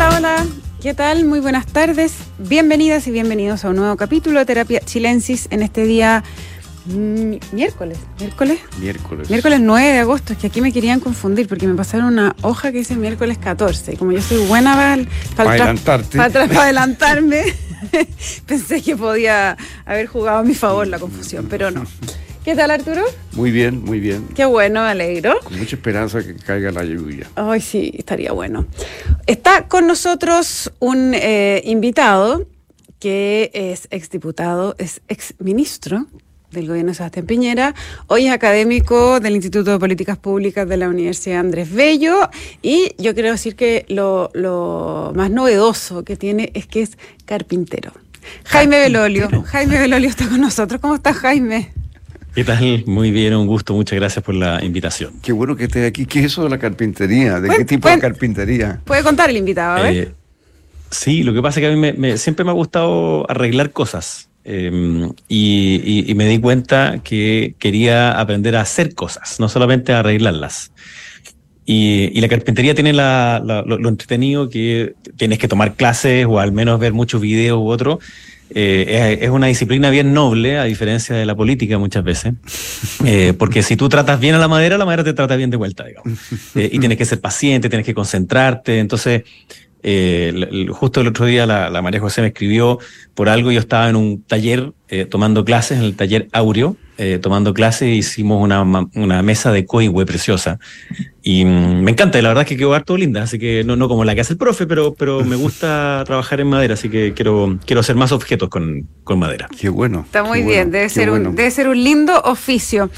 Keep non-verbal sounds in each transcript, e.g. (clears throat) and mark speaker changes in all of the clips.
Speaker 1: Hola, hola. ¿Qué tal? Muy buenas tardes. Bienvenidas y bienvenidos a un nuevo capítulo de Terapia Chilensis en este día mm, miércoles. ¿Miércoles?
Speaker 2: Miércoles.
Speaker 1: Miércoles 9 de agosto. Es que aquí me querían confundir porque me pasaron una hoja que dice miércoles 14. Y como yo soy buena para,
Speaker 2: Para adelantarte.
Speaker 1: para, para adelantarme, (laughs) pensé que podía haber jugado a mi favor la confusión, pero no. ¿Qué tal, Arturo?
Speaker 2: Muy bien, muy bien.
Speaker 1: Qué bueno, me alegro.
Speaker 2: Con mucha esperanza que caiga la lluvia.
Speaker 1: Ay, sí, estaría bueno. Está con nosotros un eh, invitado que es exdiputado, es exministro del gobierno de Sebastián Piñera, hoy es académico del Instituto de Políticas Públicas de la Universidad Andrés Bello y yo quiero decir que lo, lo más novedoso que tiene es que es carpintero. Jaime Belolio. Jaime Belolio está con nosotros. ¿Cómo estás, Jaime?
Speaker 3: ¿Qué tal? Muy bien, un gusto. Muchas gracias por la invitación.
Speaker 2: Qué bueno que estés aquí. ¿Qué es eso de la carpintería? ¿De qué tipo de carpintería?
Speaker 1: Puede contar el invitado, a ver.
Speaker 3: Eh, sí, lo que pasa es que a mí me- me- siempre me ha gustado arreglar cosas. eh, y, y- y me di cuenta que quería aprender a hacer cosas, no solamente a arreglarlas. Y, y la carpintería tiene la- la- lo, lo entretenido que tienes que tomar clases o al menos ver muchos videos u otro. Eh, es, una disciplina bien noble, a diferencia de la política muchas veces. Eh, porque si tú tratas bien a la madera, la madera te trata bien de vuelta, digamos. Eh, y tienes que ser paciente, tienes que concentrarte. Entonces, justo el otro día la, la María José me escribió por algo. Yo estaba en un taller tomando clases, en el taller Aureo, eh, tomando clases, hicimos una, una mesa de coihue preciosa. Y mm, me encanta, y la verdad es que quedó harto linda. Así que no, no como la que hace el profe, pero, pero me (laughs) gusta trabajar en madera. Así que quiero, quiero hacer más objetos con, con madera.
Speaker 2: Qué bueno.
Speaker 1: Está muy bien,
Speaker 2: bueno,
Speaker 1: debe ser,
Speaker 2: bueno.
Speaker 1: un, debe ser un lindo oficio.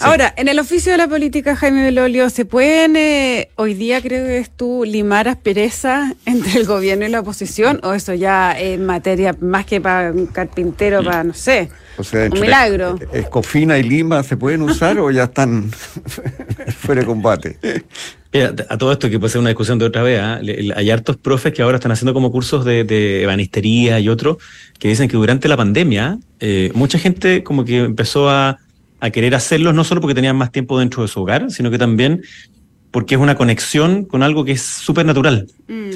Speaker 1: Ahora, en el oficio de la política, Jaime Belolio, ¿se pueden eh, hoy día, creo que es tú, limar asperezas entre el gobierno y la oposición? ¿O eso ya es materia más que para un carpintero, para, no sé,
Speaker 2: O sea,
Speaker 1: un milagro?
Speaker 2: Escofina y lima se pueden usar o ya están (laughs) fuera de combate.
Speaker 3: Mira, a todo esto que puede ser una discusión de otra vez. Le- le- hay hartos profes que ahora están haciendo como cursos de, de ebanistería y otros que dicen que durante la pandemia eh, mucha gente como que empezó a, a querer hacerlos no solo porque tenían más tiempo dentro de su hogar, sino que también porque es una conexión con algo que es súper natural.
Speaker 1: Mm,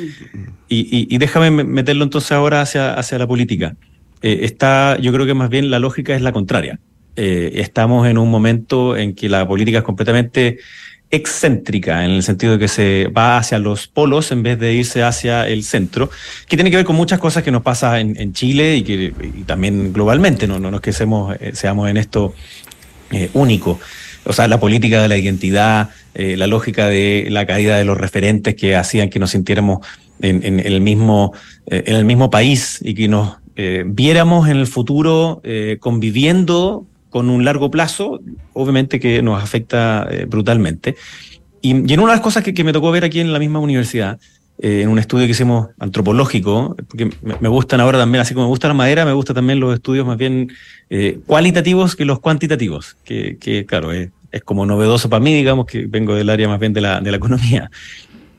Speaker 3: Y, y- y déjame me- meterlo entonces ahora hacia, hacia la política. Eh, está, yo creo que más bien la lógica es la contraria. Eh, estamos en un momento en que la política es completamente excéntrica, en el sentido de que se va hacia los polos en vez de irse hacia el centro, que tiene que ver con muchas cosas que nos pasa en, en Chile y que y también globalmente, no, no, no es que seamos, eh, seamos en esto eh, único. O sea, la política de la identidad, eh, la lógica de la caída de los referentes que hacían que nos sintiéramos en, en el, mismo, eh, en el mismo país y que nos eh, viéramos en el futuro eh, conviviendo con un largo plazo, obviamente que nos afecta eh, brutalmente. Y, y en una de las cosas que, que me tocó ver aquí en la misma universidad, eh, en un estudio que hicimos antropológico, porque me, me gustan ahora también, así como me gusta la madera, me gustan también los estudios más bien eh, cualitativos que los cuantitativos, que, que claro, es, es como novedoso para mí, digamos, que vengo del área más bien de la, de la economía.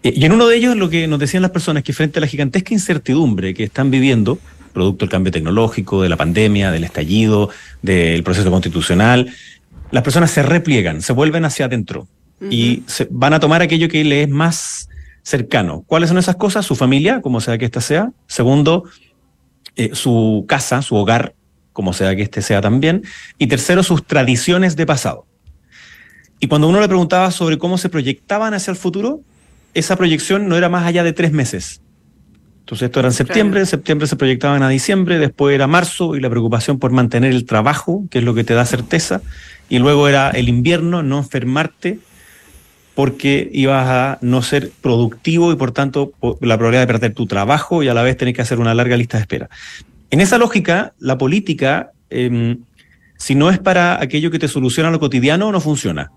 Speaker 3: Eh, Y en uno de ellos lo que nos decían las personas que frente a la gigantesca incertidumbre que están viviendo, producto del cambio tecnológico, de la pandemia, del estallido, del proceso constitucional, las personas se repliegan, se vuelven hacia adentro y se, van a tomar aquello que le es más cercano. ¿Cuáles son esas cosas? Su familia, como sea que ésta sea. Segundo, eh, su casa, su hogar, como sea que éste sea también. Y tercero, sus tradiciones de pasado. Y cuando uno le preguntaba sobre cómo se proyectaban hacia el futuro, esa proyección no era más allá de tres meses. Entonces esto era en septiembre, en septiembre se proyectaban a diciembre, después era marzo y la preocupación por mantener el trabajo, que es lo que te da certeza, y luego era el invierno, no enfermarte, porque ibas a no ser productivo y por tanto la probabilidad de perder tu trabajo y a la vez tener que hacer una larga lista de espera. En esa lógica, la política, em, si no es para aquello que te soluciona lo cotidiano, no funciona.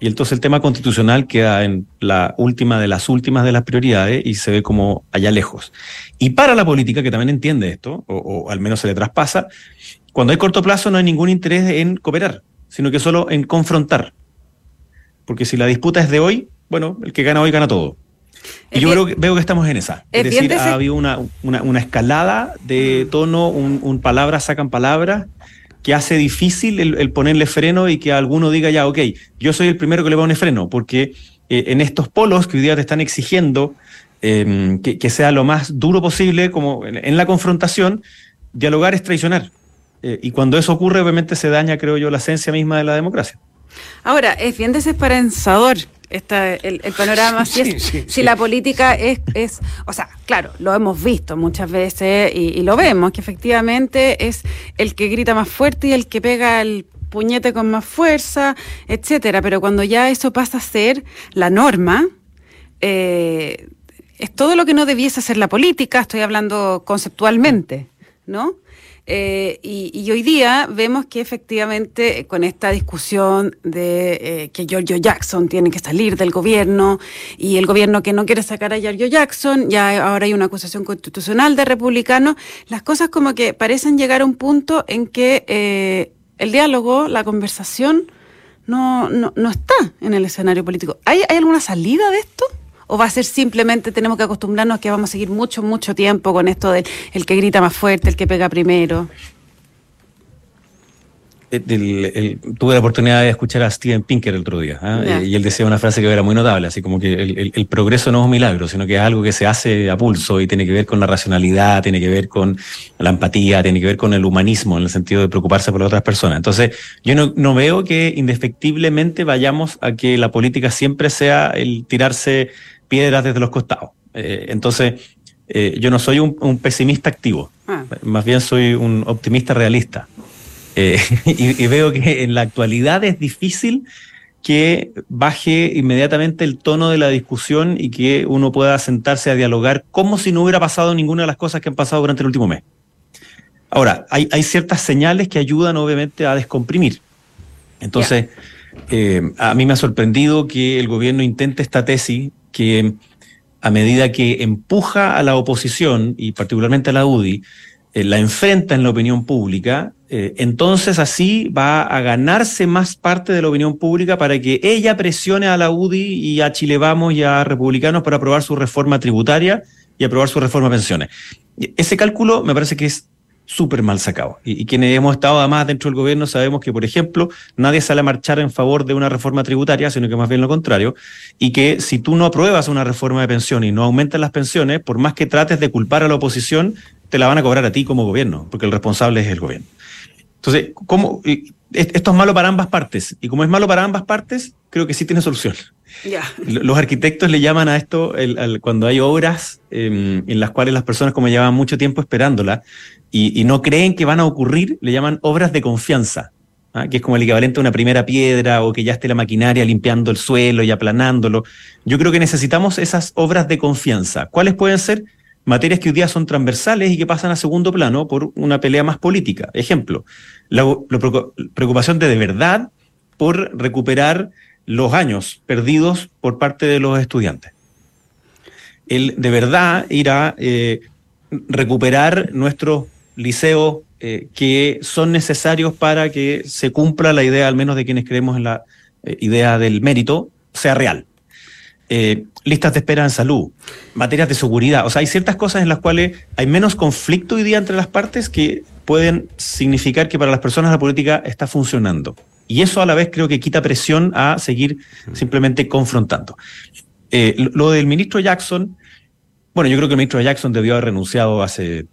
Speaker 3: Y entonces el tema constitucional queda en la última de las últimas de las prioridades y se ve como allá lejos. Y para la política, que también entiende esto, o, o al menos se le traspasa, cuando hay corto plazo no hay ningún interés en cooperar, sino que solo en confrontar. Porque si la disputa es de hoy, bueno, el que gana hoy gana todo. Y
Speaker 1: Es
Speaker 3: yo
Speaker 1: bien-
Speaker 3: creo que, veo que estamos en esa.
Speaker 1: es
Speaker 3: Es, decir, ha habido una, una, una escalada de tono, un, un palabras sacan palabras, que hace difícil el, el ponerle freno y que alguno diga ya, ok, yo soy el primero que le pone freno, porque eh, en estos polos que hoy día te están exigiendo em, que, sea lo más duro posible, como en, la confrontación, dialogar es traicionar. Eh, y cuando eso ocurre, obviamente se daña, creo yo, la esencia misma de la democracia.
Speaker 1: Ahora, es bien desesperanzador esta, el, panorama, si, si la política es, es, o sea, claro, lo hemos visto muchas veces y, lo vemos, que efectivamente es el que grita más fuerte y el que pega el puñete con más fuerza, etcétera. Pero cuando ya eso pasa a ser la norma, eh, es todo lo que no debiese ser la política, estoy hablando conceptualmente, ¿no? Eh, y, hoy día vemos que efectivamente con esta discusión de eh, que Giorgio Jackson tiene que salir del gobierno y el gobierno que no quiere sacar a Giorgio Jackson, ya ahora hay una acusación constitucional de republicanos, las cosas como que parecen llegar a un punto en que eh, el diálogo, la conversación, no, no, no está en el escenario político. ¿Hay, ¿Hay alguna salida de esto? ¿O va a ser simplemente tenemos que acostumbrarnos a que vamos a seguir mucho, mucho tiempo con esto del el que grita más fuerte, el que pega primero?
Speaker 3: Eh, tuve la oportunidad de escuchar a Steven Pinker el otro día ¿ah? eh, y él decía una frase que era muy notable, así como que el, progreso no es un milagro, sino que es algo que se hace a pulso y tiene que ver con la racionalidad, tiene que ver con la empatía, tiene que ver con el humanismo en el sentido de preocuparse por las otras personas. Entonces, yo no, no veo que indefectiblemente vayamos a que la política siempre sea el tirarse piedras desde los costados. Eh, entonces, yo no soy un, pesimista activo, ah. más bien soy un optimista realista. Eh, (laughs) y, veo que en la actualidad es difícil que baje inmediatamente el tono de la discusión y que uno pueda sentarse a dialogar como si no hubiera pasado ninguna de las cosas que han pasado durante el último mes. Ahora, hay, ciertas señales que ayudan obviamente a descomprimir. Entonces, eh, a mí me ha sorprendido que el gobierno intente esta tesis que a medida que empuja a la oposición y particularmente a la UDI, eh, la enfrenta en la opinión pública, eh, entonces así va a ganarse más parte de la opinión pública para que ella presione a la UDI y a Chile Vamos y a Republicanos para aprobar su reforma tributaria y aprobar su reforma pensiones. Ese cálculo me parece que es súper mal sacado. Y, quienes hemos estado además dentro del gobierno sabemos que, por ejemplo, nadie sale a marchar en favor de una reforma tributaria, sino que más bien lo contrario, y que si tú no apruebas una reforma de pensiones y no aumentas las pensiones, por más que trates de culpar a la oposición, te la van a cobrar a ti como gobierno, porque el responsable es el gobierno. Entonces, ¿cómo? Esto es malo para ambas partes. Y como es malo para ambas partes, creo que sí tiene solución. Los arquitectos le llaman a esto cuando hay obras em, en las cuales las personas, como llevan mucho tiempo esperándola y, no creen que van a ocurrir, le llaman obras de confianza, ¿ah? que es como el equivalente a una primera piedra o que ya esté la maquinaria limpiando el suelo y aplanándolo. Yo creo que necesitamos esas obras de confianza. ¿Cuáles pueden ser? Materias que hoy día son transversales y que pasan a segundo plano por una pelea más política. Ejemplo, la, preocupación de de verdad por recuperar los años perdidos por parte de los estudiantes. El de verdad ir a eh, recuperar nuestros liceos eh, que son necesarios para que se cumpla la idea, al menos de quienes creemos en la eh, idea del mérito, sea real. Eh, listas de espera en salud, materias de seguridad. O sea, hay ciertas cosas en las cuales hay menos conflicto hoy día entre las partes que pueden significar que para las personas la política está funcionando. Y eso a la vez creo que quita presión a seguir simplemente confrontando. Eh, lo del ministro Jackson, bueno, yo creo que el ministro Jackson debió haber renunciado hace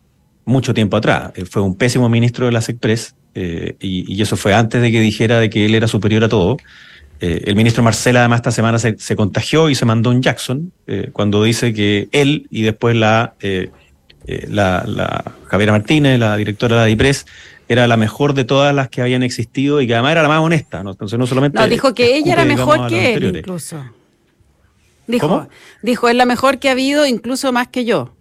Speaker 3: mucho tiempo atrás. Eh, fue un pésimo ministro de las Express y, y, eso fue antes de que dijera de que él era superior a todo. Eh, el ministro Marcela además esta semana se, contagió y se mandó un Jackson eh, cuando dice que él y después la, eh, la, la, Javiera Martínez, la directora de la DIPRES, era la mejor de todas las que habían existido y que además era la más honesta. ¿no? Entonces no solamente...
Speaker 1: No, dijo que ella era mejor que él incluso. Dijo, dijo, es la mejor que ha habido incluso más que yo.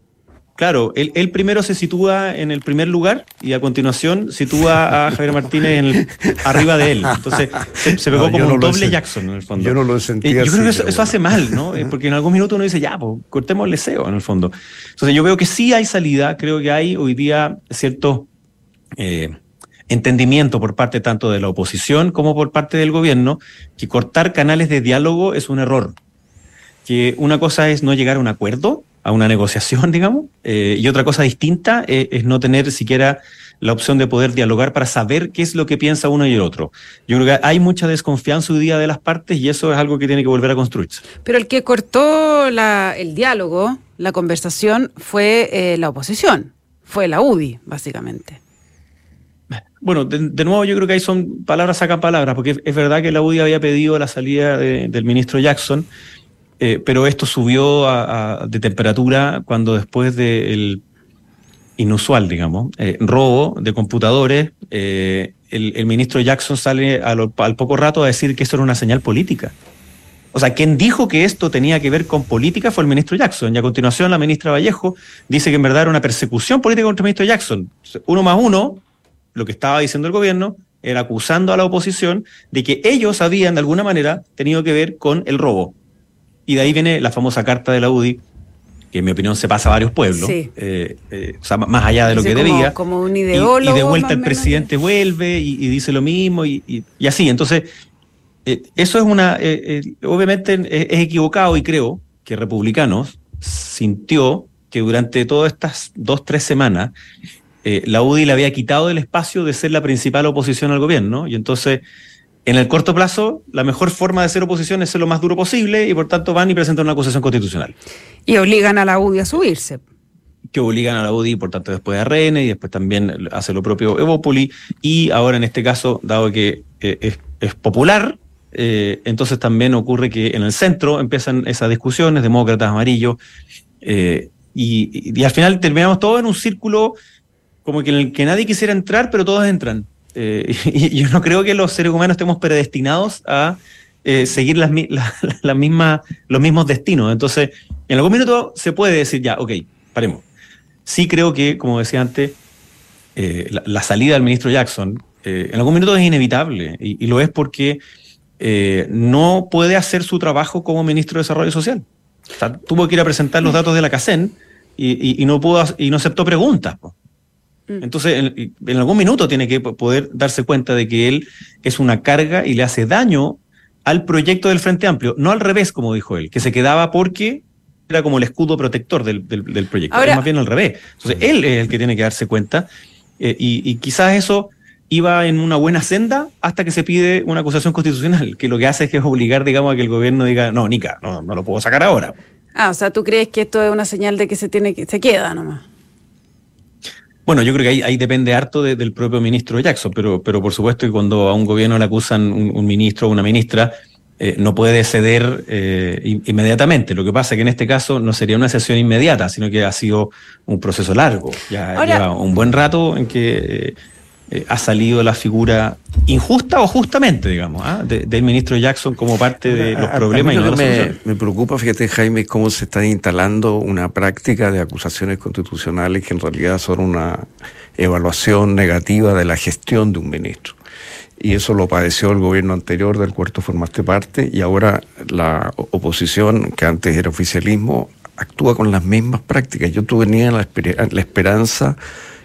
Speaker 3: Claro, él, primero se sitúa en el primer lugar y a continuación sitúa a (laughs) Javier Martínez arriba de él. Entonces se, pegó como un doble Jackson en el fondo.
Speaker 2: Yo no lo sentí
Speaker 3: eh, Yo creo que eso, hace mal, ¿no? Eh, porque en algún minuto uno dice, ya, pues cortemos el deseo en el fondo. Entonces yo veo que sí hay salida, creo que hay hoy día cierto eh, entendimiento por parte tanto de la oposición como por parte del gobierno que cortar canales de diálogo es un error. Que una cosa es no llegar a un acuerdo a una negociación, (laughs) digamos, eh, y otra cosa distinta es no tener siquiera la opción de poder dialogar para saber qué es lo que piensa uno y el otro. Yo creo que hay mucha desconfianza hoy día de las partes y eso es algo que tiene que volver a construirse.
Speaker 1: Pero el que cortó la, el diálogo, la conversación, fue eh, la oposición, fue la UDI, básicamente.
Speaker 3: Bueno, de, nuevo yo creo que ahí son palabras sacan palabras, porque es, verdad que la UDI había pedido la salida del ministro Jackson, eh, pero esto subió de temperatura cuando después del inusual, digamos, eh, robo de computadores, eh, el, ministro Jackson sale al poco rato a decir que esto era una señal política. O sea, quien dijo que esto tenía que ver con política fue el ministro Jackson. Y a continuación la ministra Vallejo dice que en verdad era una persecución política contra el ministro Jackson. Uno más uno, lo que estaba diciendo el gobierno, era acusando a la oposición de que ellos habían de alguna manera tenido que ver con el robo. Y de ahí viene la famosa carta de la UDI que en mi opinión se pasa a varios pueblos, eh, eh, o sea, más allá de lo que debía.
Speaker 1: Como un
Speaker 3: ideólogo. Y, de vuelta el presidente vuelve y, dice lo mismo y, así. Entonces, eh, eso es una, obviamente es, equivocado y creo que Republicanos sintió que durante todas estas dos, tres semanas la UDI le había quitado el espacio de ser la principal oposición al gobierno y entonces en el corto plazo, la mejor forma de ser oposición es ser lo más duro posible y por tanto van y presentan una acusación constitucional.
Speaker 1: Y obligan a la UDI a subirse.
Speaker 3: Que obligan a la UDI, por tanto, después a RN y después también hace lo propio Evopoli. Y ahora en este caso, dado que eh, es, popular, eh, entonces también ocurre que en el centro empiezan esas discusiones, demócratas, amarillos, eh, y, y, al final terminamos todo en un círculo como que en el que nadie quisiera entrar, pero todos entran. Eh, (laughs) y yo no creo que los seres humanos estemos predestinados a eh, seguir las, (laughs) mismas, los mismos destinos. Entonces, en algún minuto se puede decir ya, ok, paremos. Sí creo que, como decía antes, eh, la, salida del ministro Jackson en algún minuto es inevitable y, lo es porque no puede hacer su trabajo como ministro de Desarrollo Social. tuvo que ir a presentar los datos de la CACEN y, no pudo y no aceptó preguntas. Entonces, en, algún minuto tiene que poder darse cuenta de que él es una carga y le hace daño al proyecto del Frente Amplio, no al revés, como dijo él, que se quedaba porque era como el escudo protector del, proyecto, Ahora, más bien al revés. Entonces, él es el que tiene que darse cuenta eh, y, quizás eso iba en una buena senda hasta que se pide una acusación constitucional, que lo que hace es que es obligar, digamos, a que el gobierno diga, no, Nica, no, no lo puedo sacar ahora.
Speaker 1: Ah, o sea, ¿tú crees que esto es una señal de que se tiene que se queda nomás?
Speaker 3: Bueno, yo creo que ahí, depende harto del propio ministro Jackson, pero, pero por supuesto que cuando a un gobierno le acusan un, ministro o una ministra, eh, no puede ceder eh, inmediatamente. Lo que pasa es que en este caso no sería una sesión inmediata, sino que ha sido un proceso largo. Ya lleva un buen rato en que eh, ha salido la figura injusta o justamente, digamos, ¿ah? del ministro Jackson como parte de los problemas. y
Speaker 2: no me, me, preocupa, fíjate Jaime, cómo se está instalando una práctica de acusaciones constitucionales que en realidad son una evaluación negativa de la gestión de un ministro. Y eso lo padeció el gobierno anterior del cuarto formaste parte y ahora la oposición, que antes era oficialismo, actúa con las mismas prácticas. Yo la, la esperanza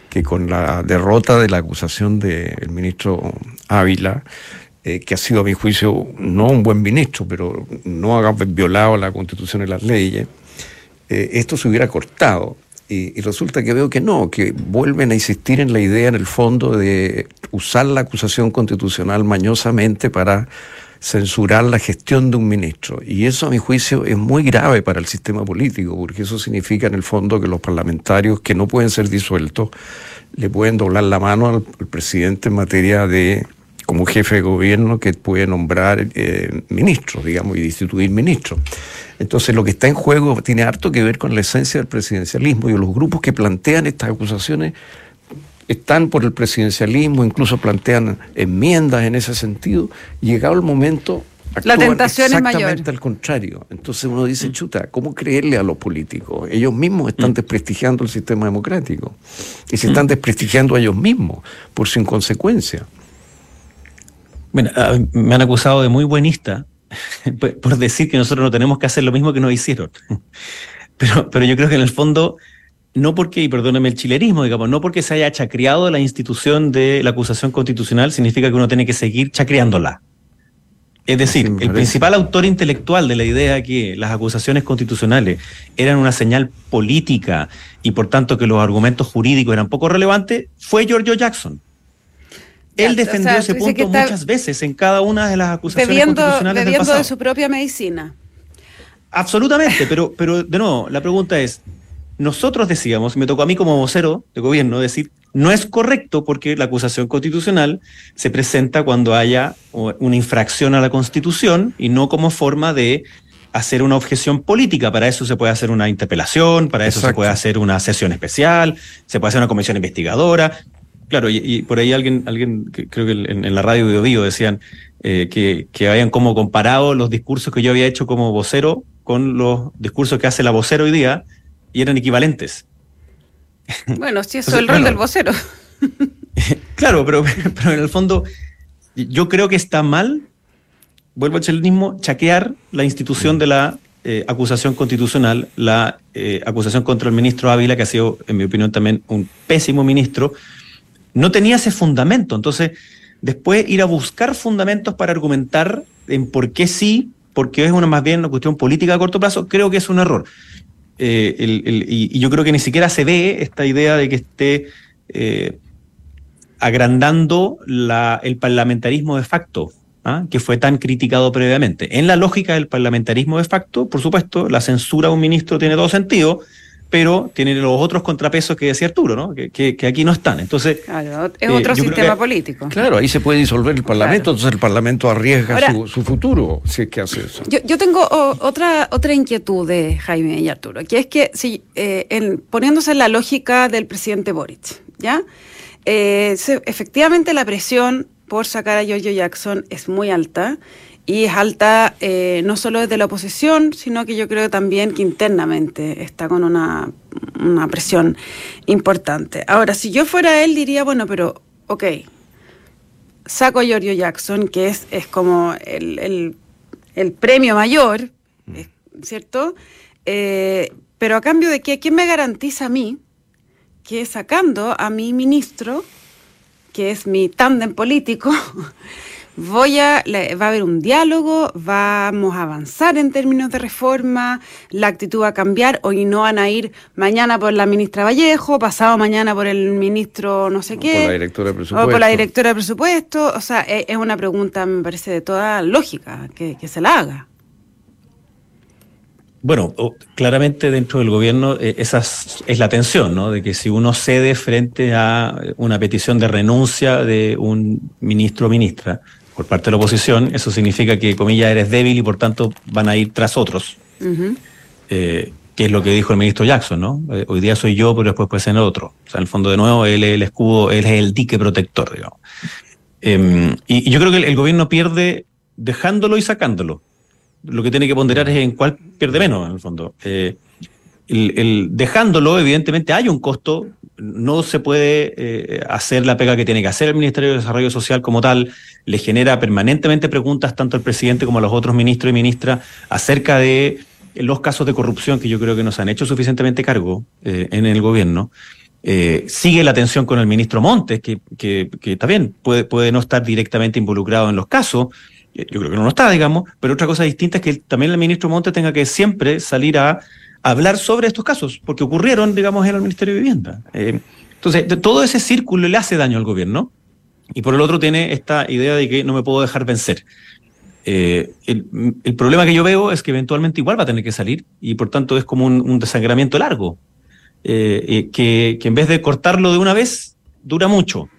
Speaker 2: que con la derrota de la acusación del ministro Ávila, eh, que ha sido a mi juicio no un buen ministro, pero no ha violado la constitución y las leyes, eh, esto se hubiera cortado. Y, y, resulta que veo que no, que vuelven a insistir en la idea en el fondo de usar la acusación constitucional mañosamente para censurar la gestión de un ministro. Y eso, a mi juicio, es muy grave para el sistema político, porque eso significa, en el fondo, que los parlamentarios que no pueden ser disueltos le pueden doblar la mano al, presidente en materia de como jefe de gobierno que puede nombrar eh, ministros, digamos, y destituir ministros. Entonces, lo que está en juego tiene harto que ver con la esencia del presidencialismo y los grupos que plantean estas acusaciones están por el presidencialismo, incluso plantean enmiendas en ese sentido. Llegado el momento,
Speaker 1: la tentación
Speaker 2: es
Speaker 1: mayor.
Speaker 2: Exactamente al contrario. Entonces uno dice, chuta, ¿cómo creerle a los políticos? Ellos mismos están mm. desprestigiando el sistema democrático y se están mm. desprestigiando a ellos mismos por su inconsecuencia.
Speaker 3: Bueno, me han acusado de muy buenista (laughs) por decir que nosotros no tenemos que hacer lo mismo que nos hicieron. (laughs) Pero, pero yo creo que en el fondo no porque, y perdóname el chilerismo, digamos, no porque se haya chacreado la institución de la acusación constitucional, significa que uno tiene que seguir chacreándola. Es decir, el principal autor intelectual de la idea que las acusaciones constitucionales eran una señal política y por tanto que los argumentos jurídicos eran poco relevantes fue Giorgio Jackson. Él defendió ese punto muchas veces en cada una de las acusaciones constitucionales del pasado.
Speaker 1: de su propia medicina.
Speaker 3: Absolutamente, pero, pero de nuevo, la pregunta es, nosotros decíamos, me tocó a mí como vocero de gobierno decir, no es correcto porque la acusación constitucional se presenta cuando haya una infracción a la Constitución y no como forma de hacer una objeción política. Para eso se puede hacer una interpelación, para eso se puede hacer una sesión especial, se puede hacer una comisión investigadora. Claro, y, por ahí alguien, alguien creo que en, la radio de decían eh, que, que habían como comparado los discursos que yo había hecho como vocero con los discursos que hace la vocero hoy día y eran equivalentes.
Speaker 1: Bueno, sí, eso es el rol del vocero. (laughs)
Speaker 3: claro, pero, pero en el fondo yo creo que está mal, vuelvo al chilenismo, chaquear la institución de la eh, acusación constitucional, la eh, acusación contra el ministro Ávila, que ha sido, en mi opinión, también un pésimo ministro, no tenía ese fundamento. Entonces, después ir a buscar fundamentos para argumentar en por qué sí, porque es una más bien una cuestión política a corto plazo, creo que es un error. Eh, y, yo creo que ni siquiera se ve esta idea de que esté eh, agrandando el parlamentarismo de facto, ¿ah? que fue tan criticado previamente. En la lógica del parlamentarismo de facto, por supuesto, la censura a un ministro tiene todo sentido, pero tiene los otros contrapesos que decía Arturo, ¿no? que, aquí no están. Entonces,
Speaker 1: claro, es otro eh, sistema político.
Speaker 2: Claro, ahí se puede disolver el Parlamento, entonces el Parlamento arriesga su, futuro si es que hace eso.
Speaker 1: Yo, tengo otra, otra inquietud de Jaime y Arturo, que es que si eh, en, poniéndose en la lógica del presidente Boric, ¿ya? Eh, efectivamente la presión por sacar a Giorgio Jackson es muy alta y es alta eh, no solo desde la oposición, sino que yo creo también que internamente está con una, presión importante. Ahora, si yo fuera él, diría, bueno, pero, ok, saco a Giorgio Jackson, que es, es como el, premio mayor, ¿cierto? Eh, pero a cambio de qué, ¿quién me garantiza a mí que sacando a mi ministro, que es mi tándem político, (laughs) voy a, va a haber un diálogo, vamos a avanzar en términos de reforma, la actitud va a cambiar, hoy no van a ir mañana por la ministra Vallejo, pasado mañana por el ministro no sé qué.
Speaker 2: por la directora de presupuesto.
Speaker 1: O por la directora de presupuesto. O sea, e, es, una pregunta, me parece, de toda lógica que, se la haga.
Speaker 3: Bueno, claramente dentro del gobierno eh, esa es la tensión, ¿no? De que si uno cede frente a una petición de renuncia de un ministro o ministra, por parte de la oposición, eso significa que, comillas, eres débil y por tanto van a ir tras otros. Eh, que es lo que dijo el ministro Jackson, ¿no? Eh, hoy día soy yo, pero después puede ser el otro. O sea, en el fondo, de nuevo, él es el escudo, él es el dique protector, digamos. Em, y, yo creo que el, gobierno pierde dejándolo y sacándolo. Lo que tiene que ponderar es en cuál pierde menos, en el fondo. Eh, el, dejándolo, evidentemente, hay un costo. No se puede eh, hacer la pega que tiene que hacer el Ministerio de Desarrollo Social como tal. Le genera permanentemente preguntas tanto al presidente como a los otros ministros y ministras acerca de los casos de corrupción que yo creo que nos han hecho suficientemente cargo eh, en el gobierno. Eh, sigue la tensión con el ministro Montes, que, que, también puede, puede no estar directamente involucrado en los casos. Yo creo que no lo está, digamos, pero otra cosa distinta es que también el ministro Montes tenga que siempre salir a hablar sobre estos casos, porque ocurrieron, digamos, en el Ministerio de Vivienda. Eh, entonces, todo ese círculo le hace daño al gobierno y por el otro tiene esta idea de que no me puedo dejar vencer. Eh, el, problema que yo veo es que eventualmente igual va a tener que salir y por tanto es como un, desangramiento largo, eh, que, que, en vez de cortarlo de una vez, dura mucho.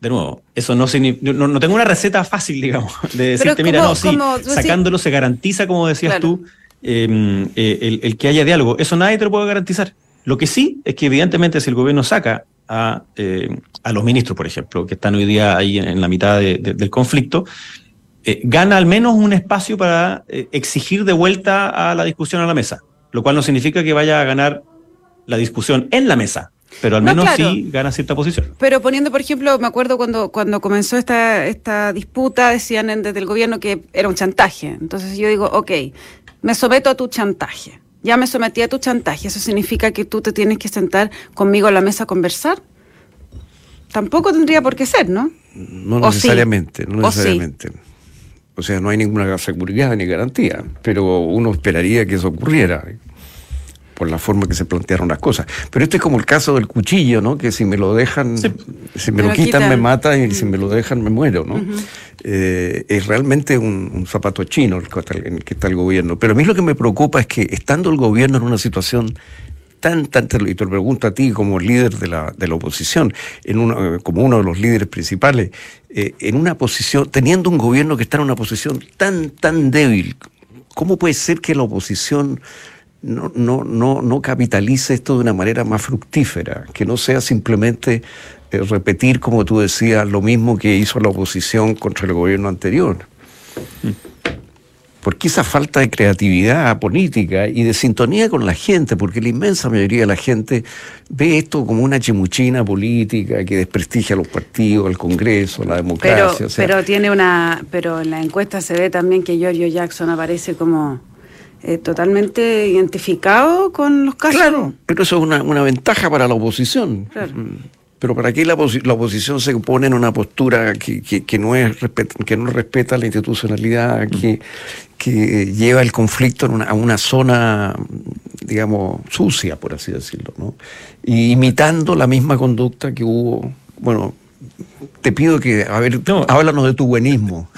Speaker 3: De nuevo, eso no, no, no tengo una receta fácil, digamos, de decirte, mira, no, sí, sacándolo se garantiza, como decías tú, eh, el, que haya diálogo. Eso nadie te lo puede garantizar. Lo que sí es que evidentemente si el gobierno saca a, eh, a los ministros, por ejemplo, que están hoy día ahí en, la mitad del conflicto, eh, gana al menos un espacio para exigir de vuelta a la discusión a la mesa, lo cual no significa que vaya a ganar la discusión en la mesa, pero al menos sí gana cierta posición.
Speaker 1: Pero poniendo, por ejemplo, me acuerdo cuando, cuando comenzó esta, esta disputa, decían desde el gobierno que era un chantaje. Entonces yo digo, ok, me someto a tu chantaje. Ya me sometí a tu chantaje. ¿Eso significa que tú te tienes que sentar conmigo a la mesa a conversar? Tampoco tendría por qué ser, ¿no?
Speaker 2: No necesariamente, no necesariamente. O sea, no hay ninguna seguridad ni garantía, pero uno esperaría que eso ocurriera por la forma que se plantearon las cosas. Pero este es como el caso del cuchillo, ¿no? Que si me lo dejan, si me, lo, quitan, me mata y si me lo dejan me muero, ¿no? Eh, es realmente un, zapato chino en el que está el gobierno. Pero a mí lo que me preocupa es que estando el gobierno en una situación tan, tan, y te lo pregunto a ti como líder de la, de la oposición, en una, como uno de los líderes principales, eh, en una posición, teniendo un gobierno que está en una posición tan, tan débil, ¿cómo puede ser que la oposición no, no, no, no capitalice esto de una manera más fructífera, que no sea simplemente eh, repetir, como tú decías, lo mismo que hizo la oposición contra el gobierno anterior. ¿Por qué esa falta de creatividad política y de sintonía con la gente? Porque la inmensa mayoría de la gente ve esto como una chimuchina política que desprestigia a los partidos, al Congreso, la democracia.
Speaker 1: Pero, pero tiene una, pero en la encuesta se ve también que Giorgio Jackson aparece como eh, totalmente identificado con los casos.
Speaker 2: Claro, pero eso es una, una ventaja para la oposición. Mm. Pero ¿para qué la, la, oposición se pone en una postura que, que, no, es que no respeta la institucionalidad, mm. que, que lleva el conflicto a una zona, digamos, sucia, por así decirlo, ¿no? Y imitando la misma conducta que hubo, bueno, te pido que, a ver, háblanos de tu buenismo.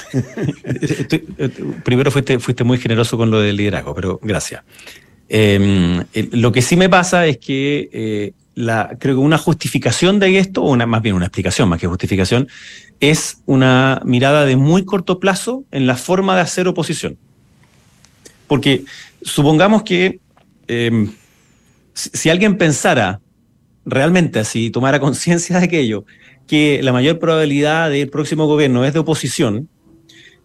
Speaker 3: Eh, primero fuiste, fuiste muy generoso con lo del liderazgo, pero gracias. Em, lo que sí me pasa es que eh, la, creo que una justificación de esto, o una, más bien una explicación más que justificación, es una mirada de muy corto plazo en la forma de hacer oposición. Porque supongamos que em, si alguien pensara realmente así, tomara conciencia de aquello, que la mayor probabilidad del próximo gobierno es de oposición,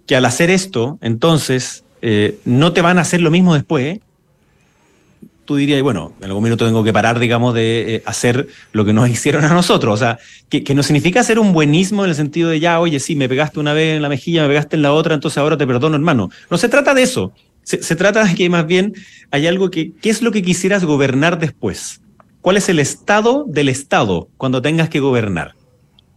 Speaker 3: que al hacer esto, entonces, eh, no te van a hacer lo mismo después, tú dirías, bueno, en algún minuto tengo que parar, digamos, de eh, hacer lo que nos (laughs) hicieron a nosotros. O sea, que, no significa hacer un buenismo en el sentido de ya, oye, sí, me pegaste una vez en la mejilla, me pegaste en la otra, entonces ahora te perdono, hermano. No se trata de eso. Se, se trata de que más bien hay algo que, ¿qué es lo que quisieras gobernar después? ¿Cuál es el estado del Estado cuando tengas que gobernar?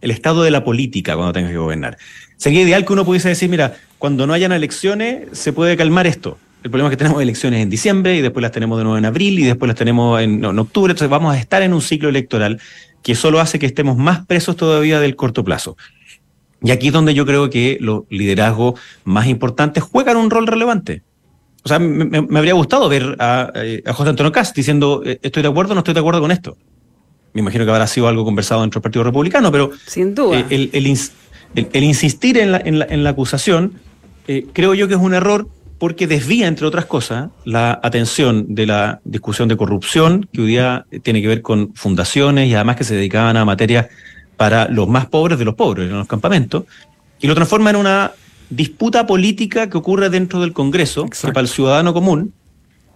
Speaker 3: El estado de la política cuando tengas que gobernar. Sería ideal que uno pudiese decir, mira, cuando no hayan elecciones se puede calmar esto. El problema es que tenemos elecciones en diciembre y después las tenemos de nuevo en abril y después las tenemos en, octubre. Entonces vamos a estar en un ciclo electoral que solo hace que estemos más presos todavía del corto plazo. Y aquí es donde yo creo que los liderazgos más importantes juegan un rol relevante. O sea, me, habría gustado ver a, eh, a José Antonio Cast diciendo, eh, estoy de acuerdo o no estoy de acuerdo con esto me imagino que habrá sido algo conversado dentro del Partido Republicano, pero
Speaker 1: Sin duda.
Speaker 3: Eh, el, insistir en la, acusación eh, creo yo que es un error porque desvía, entre otras cosas, la atención de la discusión de corrupción, que hoy día tiene que ver con fundaciones y además que se dedicaban a materias para los más pobres de los pobres en los campamentos, y lo transforma en una disputa política que ocurre dentro del Congreso, que para el ciudadano común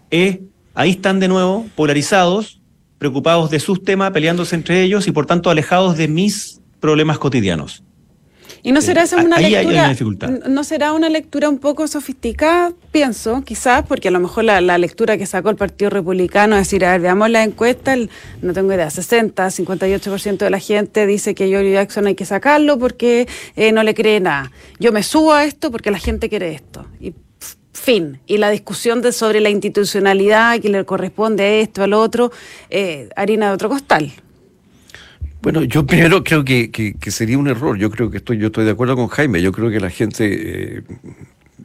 Speaker 3: es, ahí están de nuevo polarizados, preocupados de sus temas, peleándose entre ellos y por tanto alejados de mis problemas cotidianos.
Speaker 1: ¿Y no será esa eh, una lectura? ¿No será una lectura un poco sofisticada? Pienso, quizás, porque a lo mejor la, lectura que sacó el Partido Republicano es decir, a ver, veamos la encuesta, no tengo idea, 60, 58% de la gente dice que Jory Jackson hay que sacarlo porque eh, no le cree nada. Yo me subo a esto porque la gente quiere esto. Y fin. Y la discusión de, sobre la institucionalidad que le corresponde a esto, al otro, eh, harina de otro costal.
Speaker 2: Bueno, yo primero creo que, que, sería un error. Yo creo que estoy, yo estoy de acuerdo con Jaime. Yo creo que la gente eh,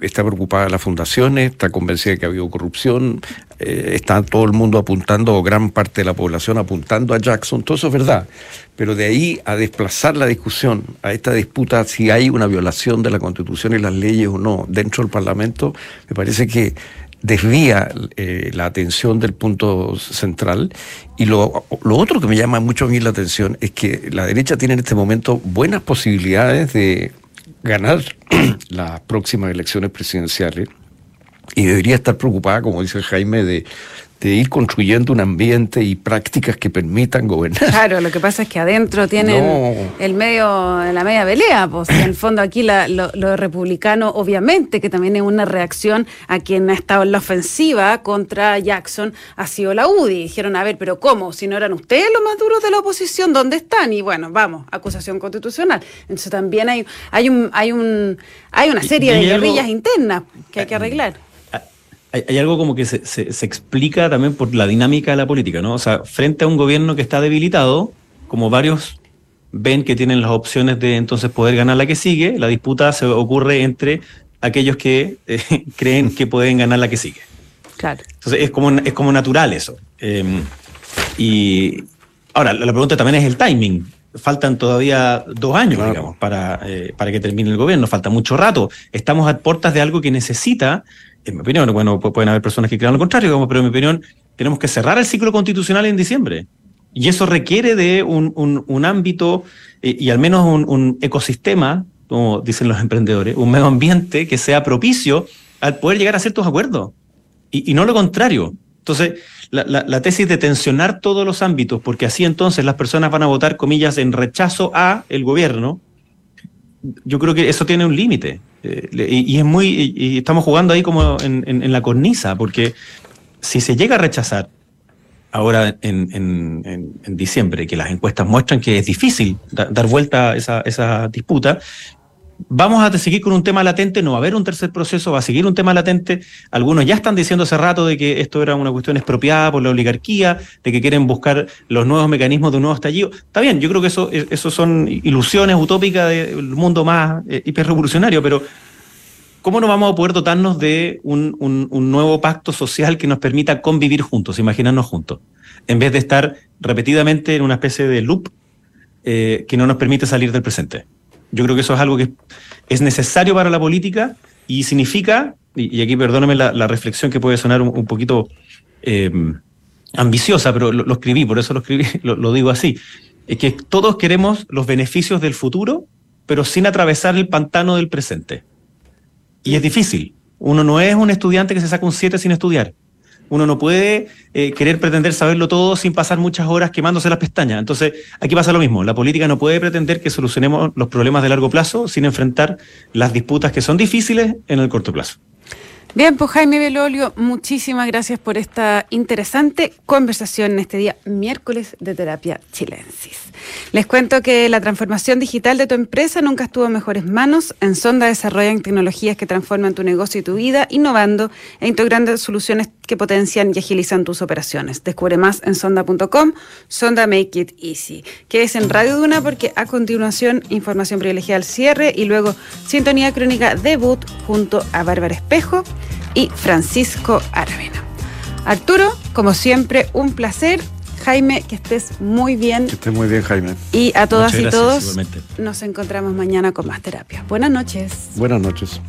Speaker 2: está preocupada de las fundaciones, está convencida de que ha habido corrupción, eh, está todo el mundo apuntando, o gran parte de la población apuntando a Jackson, todo eso es verdad. Pero de ahí a desplazar la discusión a esta disputa si hay una violación de la Constitución y las leyes o no dentro del Parlamento, me parece que desvía eh, la atención del punto central. Y lo, lo, otro que me llama mucho a mí la atención es que la derecha tiene en este momento buenas posibilidades de ganar (clears throat) las próximas elecciones presidenciales y debería estar preocupada, como dice Jaime, de, ir construyendo un ambiente y prácticas que permitan gobernar.
Speaker 1: Claro, lo que pasa es que adentro tienen el medio, la media pelea, pues en el fondo aquí lo, republicano, obviamente, que también es una reacción a quien ha estado en la ofensiva contra Jackson, ha sido la UDI. Dijeron, a ver, pero ¿cómo? Si no eran ustedes los más duros de la oposición, ¿dónde están? Y bueno, vamos, acusación constitucional. Entonces también hay, hay un, hay un, hay una serie de guerrillas internas que hay que arreglar
Speaker 3: hay, algo como que se, se, explica también por la dinámica de la política, ¿no? O sea, frente a un gobierno que está debilitado, como varios ven que tienen las opciones de entonces poder ganar la que sigue, la disputa se ocurre entre aquellos que eh, (laughs) creen que pueden ganar la que sigue.
Speaker 1: Claro.
Speaker 3: Entonces es como, es como natural eso. Em, y ahora, la pregunta también es el timing. Faltan todavía dos años, digamos, para, eh, para que termine el gobierno. Falta mucho rato. Estamos a puertas de algo que necesita en mi opinión, bueno, pueden haber personas que crean lo contrario, pero en mi opinión, tenemos que cerrar el ciclo constitucional en diciembre. Y eso requiere de un, ámbito eh, y al menos un, ecosistema, como dicen los emprendedores, un medio ambiente que sea propicio al poder llegar a ciertos acuerdos. Y, no lo contrario. Entonces, la, la, tesis de tensionar todos los ámbitos, porque así entonces las personas van a votar, comillas, en rechazo a el gobierno, yo creo que eso tiene un límite. Eh, y, es muy. Y, estamos jugando ahí como en, la cornisa, porque si se llega a rechazar ahora en, diciembre, que las encuestas muestran que es difícil dar vuelta a esa, esa disputa, vamos a seguir con un tema latente, no va a haber un tercer proceso, va a seguir un tema latente. Algunos ya están diciendo hace rato de que esto era una cuestión expropiada por la oligarquía, de que quieren buscar los nuevos mecanismos de un nuevo estallido. Está bien, yo creo que eso, eso son ilusiones utópicas del mundo más eh, hiperrevolucionario, pero ¿cómo no vamos a poder dotarnos de un, nuevo pacto social que nos permita convivir juntos, imaginarnos juntos, en vez de estar repetidamente en una especie de loop eh, que no nos permite salir del presente? Yo creo que eso es algo que es necesario para la política y significa, y, aquí perdóneme la, reflexión que puede sonar un, poquito em, ambiciosa, pero lo, escribí, por eso lo escribí, (laughs) lo, digo así, es que todos queremos los beneficios del futuro, pero sin atravesar el pantano del presente. Y es difícil. Uno no es un estudiante que se saca un 7 sin estudiar. Uno no puede eh, querer pretender saberlo todo sin pasar muchas horas quemándose las pestañas. Entonces, aquí pasa lo mismo. La política no puede pretender que solucionemos los problemas de largo plazo sin enfrentar las disputas que son difíciles en el corto plazo.
Speaker 1: Bien, pues Jaime Belolio, muchísimas gracias por esta interesante conversación en este día miércoles de terapia chilensis. Les cuento que la transformación digital de tu empresa nunca estuvo en mejores manos. En Sonda desarrollan tecnologías que transforman tu negocio y tu vida, innovando e integrando soluciones que potencian y agilizan tus operaciones. Descubre más en sonda.com, Sonda Make It Easy, que es en Radio Duna porque a continuación información privilegiada al cierre y luego sintonía crónica debut junto a Bárbara Espejo y Francisco Aravena. Arturo, como siempre, un placer. Jaime, que estés muy bien.
Speaker 2: Que estés muy bien, Jaime.
Speaker 1: Y a todas y todos nos encontramos mañana con más terapia. Buenas noches.
Speaker 2: Buenas noches.